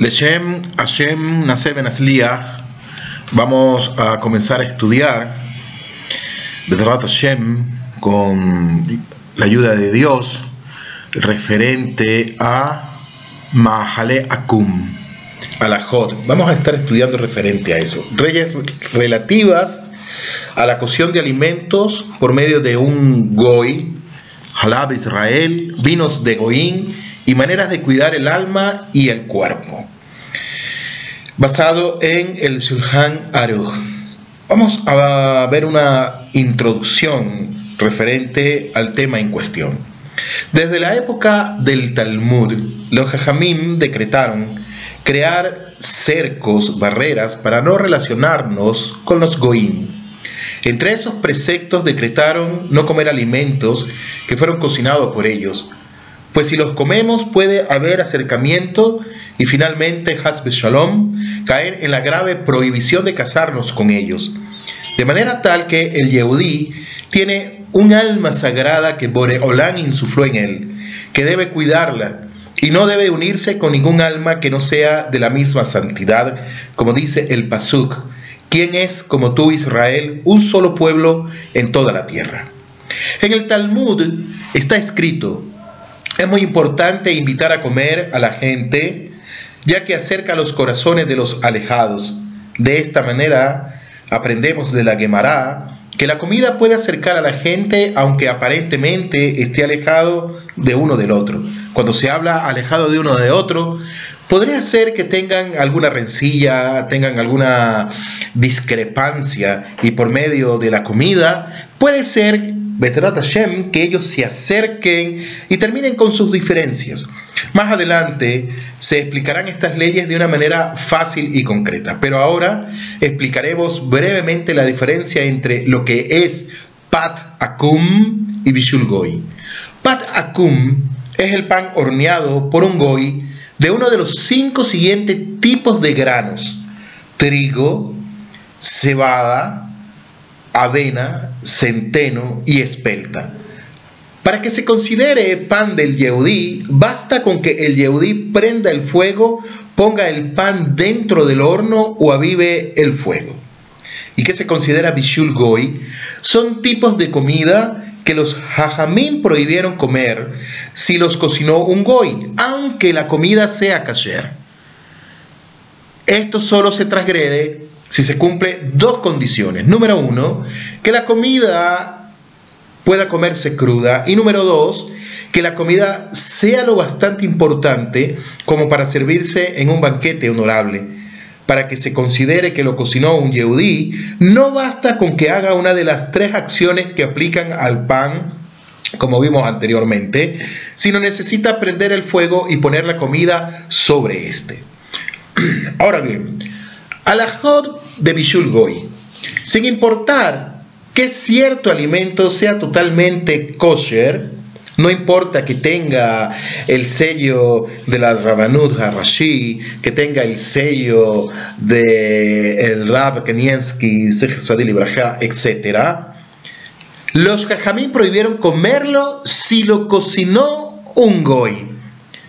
Leshem Hashem Naseben Aslia, vamos a comenzar a estudiar Bedrat Hashem con la ayuda de Dios referente a Mahale Akum, a la Jod. Vamos a estar estudiando referente a eso. Reyes relativas a la cocción de alimentos por medio de un Goy, Halab Israel, vinos de Goín y maneras de cuidar el alma y el cuerpo. Basado en el Sulhan Aruj. Vamos a ver una introducción referente al tema en cuestión. Desde la época del Talmud, los Jajamim decretaron crear cercos, barreras, para no relacionarnos con los Goim. Entre esos preceptos decretaron no comer alimentos que fueron cocinados por ellos, pues si los comemos puede haber acercamiento y finalmente, Hasbe Shalom, caer en la grave prohibición de casarnos con ellos. De manera tal que el Yehudí tiene un alma sagrada que Boreolán insufló en él, que debe cuidarla y no debe unirse con ningún alma que no sea de la misma santidad, como dice el Pasuk, quien es como tú Israel, un solo pueblo en toda la tierra. En el Talmud está escrito, es muy importante invitar a comer a la gente, ya que acerca los corazones de los alejados. De esta manera aprendemos de la Gemara que la comida puede acercar a la gente aunque aparentemente esté alejado de uno del otro. Cuando se habla alejado de uno de otro, podría ser que tengan alguna rencilla, tengan alguna discrepancia y por medio de la comida puede ser Betrat Hashem, que ellos se acerquen y terminen con sus diferencias. Más adelante se explicarán estas leyes de una manera fácil y concreta, pero ahora explicaremos brevemente la diferencia entre lo que es Pat Akum y Bishul Goy. Pat Akum es el pan horneado por un Goy de uno de los cinco siguientes tipos de granos: trigo, cebada, avena, centeno y espelta. Para que se considere pan del Yehudí, basta con que el Yehudí prenda el fuego, ponga el pan dentro del horno o avive el fuego. ¿Y que se considera Bishul Goy? Son tipos de comida que los hajamim prohibieron comer si los cocinó un goy, aunque la comida sea kasher. Esto solo se transgrede si se cumple dos condiciones. Número uno, que la comida pueda comerse cruda. Y número dos, que la comida sea lo bastante importante como para servirse en un banquete honorable. Para que se considere que lo cocinó un yehudí, no basta con que haga una de las tres acciones que aplican al pan como vimos anteriormente, sino necesita prender el fuego y poner la comida sobre este. Ahora bien, Alajot de Bishul Goy. Sin importar que cierto alimento sea totalmente kosher, no importa que tenga el sello de la Rabanut Harashi, que tenga el sello de el Rab Kaniensky, Sadil Ibrahá, etc. Los jajamín prohibieron comerlo si lo cocinó un goy.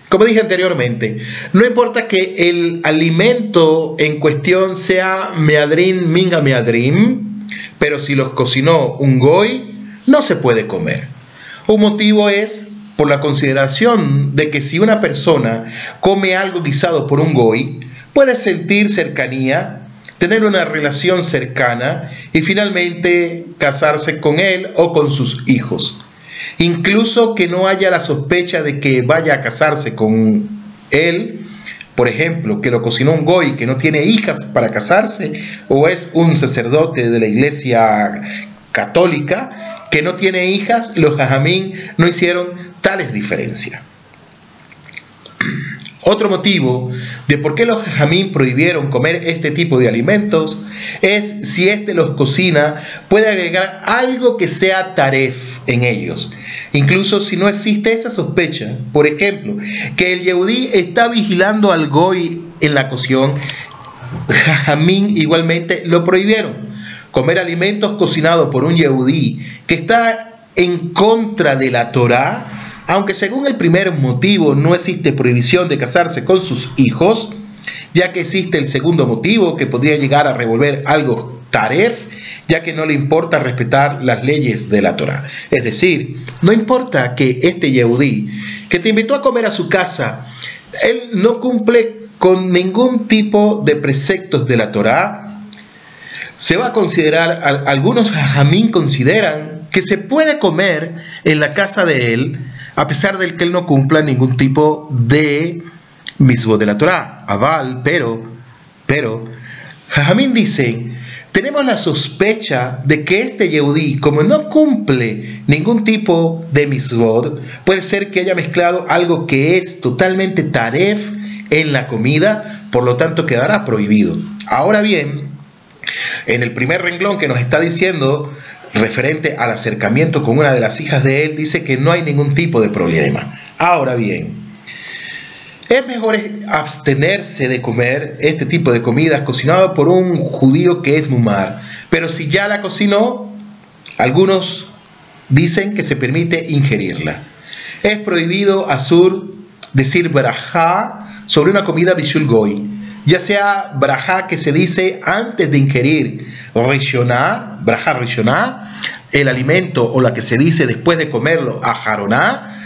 Como dije anteriormente, no importa que el alimento en cuestión sea meadrin minga meadrin, pero si los cocinó un goy, no se puede comer. Un motivo es por la consideración de que si una persona come algo guisado por un goy, puede sentir cercanía, tener una relación cercana y finalmente casarse con él o con sus hijos. Incluso que no haya la sospecha de que vaya a casarse con él, por ejemplo, que lo cocinó un goy que no tiene hijas para casarse, o es un sacerdote de la iglesia católica que no tiene hijas, los jajamín no hicieron tales diferencias. Otro motivo de por qué los jamín prohibieron comer este tipo de alimentos es si éste los cocina, puede agregar algo que sea taref en ellos. Incluso si no existe esa sospecha, por ejemplo, que el Yehudí está vigilando al Goy en la cocción, Jamín igualmente lo prohibieron. Comer alimentos cocinados por un Yehudí que está en contra de la Torá aunque según el primer motivo no existe prohibición de casarse con sus hijos, ya que existe el segundo motivo que podría llegar a revolver algo taref, ya que no le importa respetar las leyes de la Torah. Es decir, no importa que este Yehudí, que te invitó a comer a su casa, él no cumple con ningún tipo de preceptos de la Torah, se va a considerar, algunos jamín consideran que se puede comer en la casa de él, a pesar de que él no cumpla ningún tipo de mismo de la Torah, aval, pero, pero, Jajamín dice, tenemos la sospecha de que este Yehudí, como no cumple ningún tipo de misvod, puede ser que haya mezclado algo que es totalmente taref en la comida, por lo tanto quedará prohibido. Ahora bien, en el primer renglón que nos está diciendo, referente al acercamiento con una de las hijas de él, dice que no hay ningún tipo de problema. Ahora bien, es mejor abstenerse de comer este tipo de comidas cocinado por un judío que es mumar, pero si ya la cocinó, algunos dicen que se permite ingerirla. Es prohibido azur decir brajá sobre una comida bishul goy, ya sea brajá que se dice antes de ingerir rishoná, brajá rishoná, el alimento o la que se dice después de comerlo, ajaroná.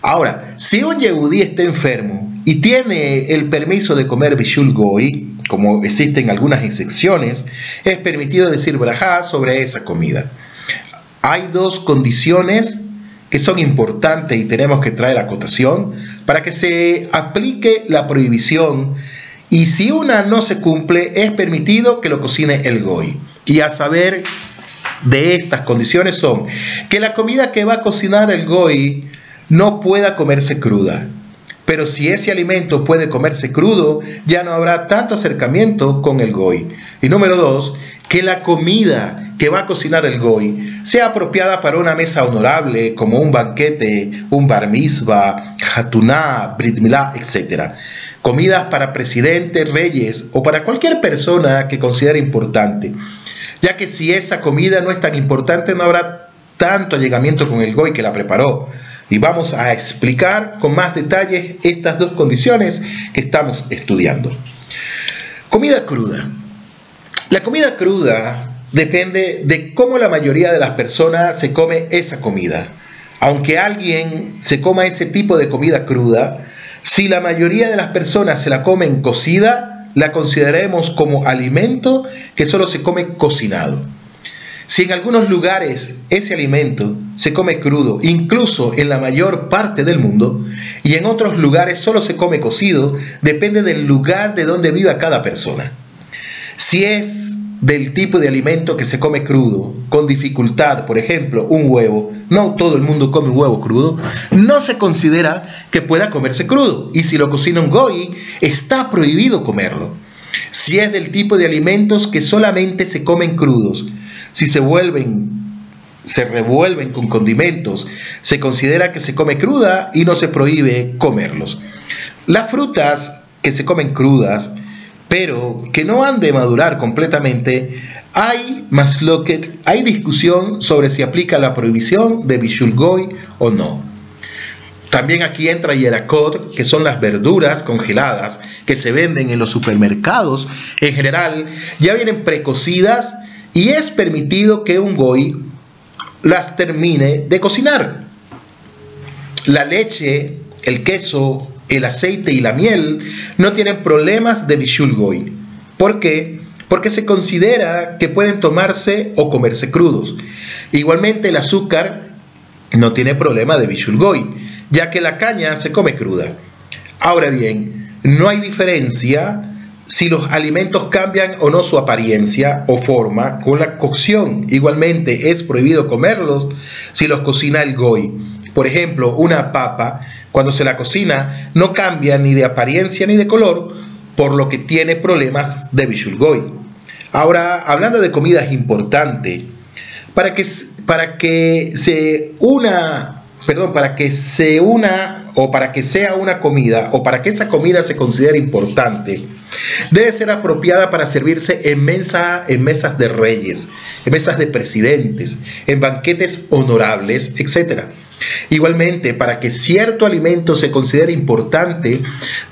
Ahora, si un yehudí está enfermo y tiene el permiso de comer bishul goy, como existen algunas excepciones, es permitido decir brajá sobre esa comida. Hay dos condiciones que son importantes y tenemos que traer a cotación para que se aplique la prohibición y si una no se cumple, es permitido que lo cocine el goy. Y a saber de estas condiciones son que la comida que va a cocinar el goy no pueda comerse cruda. Pero si ese alimento puede comerse crudo, ya no habrá tanto acercamiento con el goy. Y número dos, que la comida que va a cocinar el goy sea apropiada para una mesa honorable, como un banquete, un bar mitzvah, hatuná, brit milá, etc comidas para presidentes, reyes o para cualquier persona que considere importante, ya que si esa comida no es tan importante no habrá tanto allegamiento con el goy que la preparó. Y vamos a explicar con más detalles estas dos condiciones que estamos estudiando. Comida cruda. La comida cruda depende de cómo la mayoría de las personas se come esa comida. Aunque alguien se coma ese tipo de comida cruda, si la mayoría de las personas se la comen cocida, la consideraremos como alimento que solo se come cocinado. Si en algunos lugares ese alimento se come crudo, incluso en la mayor parte del mundo, y en otros lugares solo se come cocido, depende del lugar de donde viva cada persona. Si es del tipo de alimento que se come crudo, con dificultad, por ejemplo, un huevo, no todo el mundo come un huevo crudo, no se considera que pueda comerse crudo. Y si lo cocina un goy, está prohibido comerlo. Si es del tipo de alimentos que solamente se comen crudos, si se vuelven se revuelven con condimentos, se considera que se come cruda y no se prohíbe comerlos. Las frutas que se comen crudas, pero que no han de madurar completamente, hay más lo que hay discusión sobre si aplica la prohibición de Bishul Goy o no. También aquí entra Yerakot, que son las verduras congeladas que se venden en los supermercados. En general, ya vienen precocidas y es permitido que un goy las termine de cocinar. La leche, el queso, el aceite y la miel no tienen problemas de bishul goy. ¿Por qué? Porque se considera que pueden tomarse o comerse crudos. Igualmente el azúcar no tiene problema de bishul goy, ya que la caña se come cruda. Ahora bien, no hay diferencia si los alimentos cambian o no su apariencia o forma con la cocción. Igualmente es prohibido comerlos si los cocina el goy. Por ejemplo, una papa cuando se la cocina no cambia ni de apariencia ni de color, por lo que tiene problemas de Bishulgoy. Ahora, hablando de comidas importantes, para que, para que se una, perdón, para que se una o para que sea una comida o para que esa comida se considere importante, debe ser apropiada para servirse en, mesa, en mesas de reyes, en mesas de presidentes, en banquetes honorables, etc. Igualmente, para que cierto alimento se considere importante,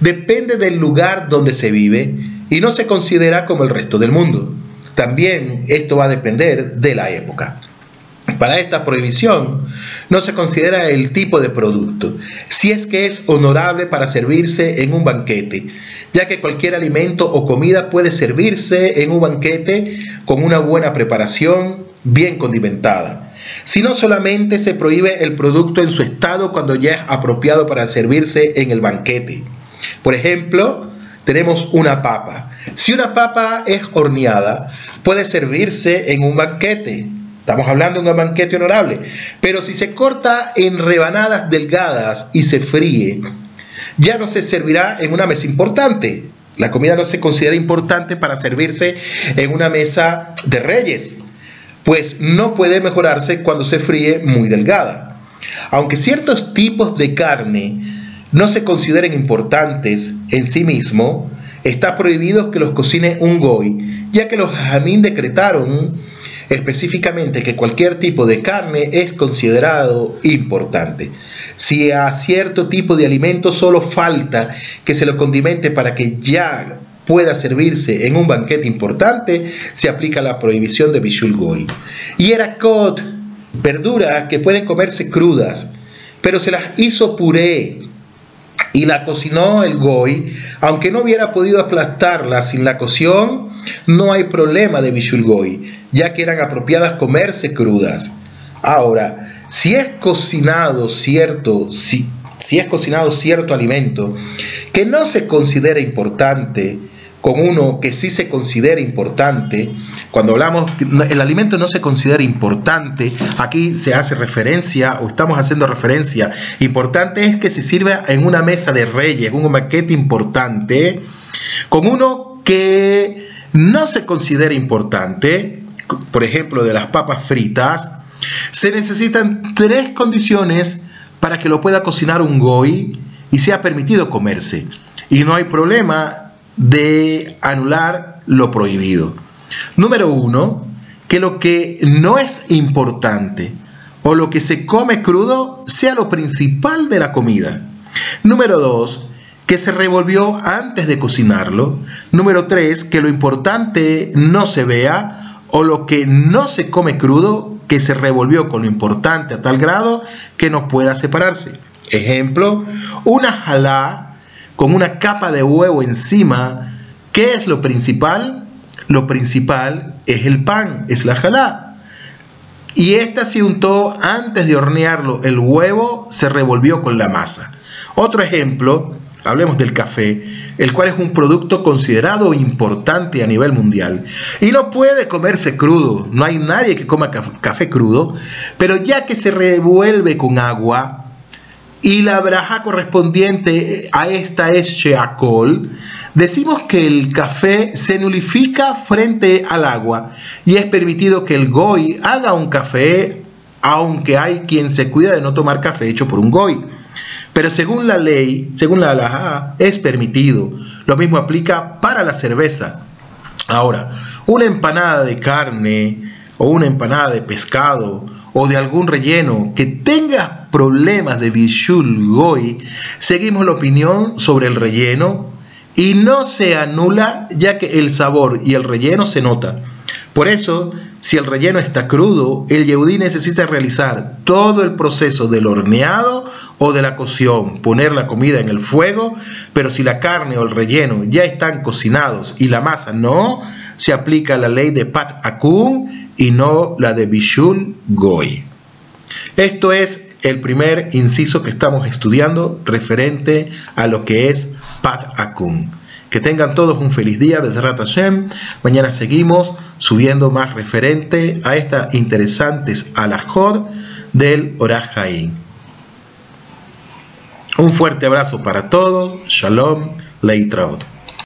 depende del lugar donde se vive y no se considera como el resto del mundo. También esto va a depender de la época. Para esta prohibición no se considera el tipo de producto, si es que es honorable para servirse en un banquete, ya que cualquier alimento o comida puede servirse en un banquete con una buena preparación, bien condimentada. Si no solamente se prohíbe el producto en su estado cuando ya es apropiado para servirse en el banquete. Por ejemplo, tenemos una papa. Si una papa es horneada, puede servirse en un banquete Estamos hablando de un banquete honorable. Pero si se corta en rebanadas delgadas y se fríe, ya no se servirá en una mesa importante. La comida no se considera importante para servirse en una mesa de reyes, pues no puede mejorarse cuando se fríe muy delgada. Aunque ciertos tipos de carne no se consideren importantes en sí mismo, está prohibido que los cocine un goy, ya que los jamín decretaron específicamente que cualquier tipo de carne es considerado importante. Si a cierto tipo de alimento solo falta que se lo condimente para que ya pueda servirse en un banquete importante, se aplica la prohibición de Bishul Goy. Y era cod, verduras que pueden comerse crudas, pero se las hizo puré y la cocinó el Goy, aunque no hubiera podido aplastarla sin la cocción, no hay problema de Bishul Goy ya que eran apropiadas comerse crudas. Ahora, si es cocinado cierto, si, si es cocinado cierto alimento que no se considera importante, con uno que sí se considera importante. Cuando hablamos, el alimento no se considera importante, aquí se hace referencia o estamos haciendo referencia. Importante es que se sirva en una mesa de reyes, un maquete importante, con uno que no se considera importante, por ejemplo, de las papas fritas, se necesitan tres condiciones para que lo pueda cocinar un goy y sea permitido comerse. Y no hay problema de anular lo prohibido. Número uno, que lo que no es importante o lo que se come crudo sea lo principal de la comida. Número dos, que se revolvió antes de cocinarlo. Número tres, que lo importante no se vea o lo que no se come crudo que se revolvió con lo importante a tal grado que no pueda separarse. Ejemplo, una jalá con una capa de huevo encima. ¿Qué es lo principal? Lo principal es el pan, es la jalá. Y esta se untó antes de hornearlo. El huevo se revolvió con la masa. Otro ejemplo, hablemos del café, el cual es un producto considerado importante a nivel mundial. Y no puede comerse crudo, no hay nadie que coma café crudo, pero ya que se revuelve con agua y la braja correspondiente a esta es sheakol, decimos que el café se nulifica frente al agua y es permitido que el goy haga un café, aunque hay quien se cuida de no tomar café hecho por un goy. Pero según la ley, según la halajá, es permitido. Lo mismo aplica para la cerveza. Ahora, una empanada de carne o una empanada de pescado o de algún relleno que tenga problemas de bishul goy, seguimos la opinión sobre el relleno y no se anula ya que el sabor y el relleno se nota. Por eso, si el relleno está crudo, el yehudí necesita realizar todo el proceso del horneado o de la cocción, poner la comida en el fuego, pero si la carne o el relleno ya están cocinados y la masa no, se aplica la ley de Pat Akun y no la de Bishul Goy. Esto es el primer inciso que estamos estudiando referente a lo que es Pat Akun. Que tengan todos un feliz día, Bezrat Hashem. Mañana seguimos subiendo más referente a estas interesantes alajot del Orahaim. Un fuerte abrazo para todos. Shalom, Leitraut.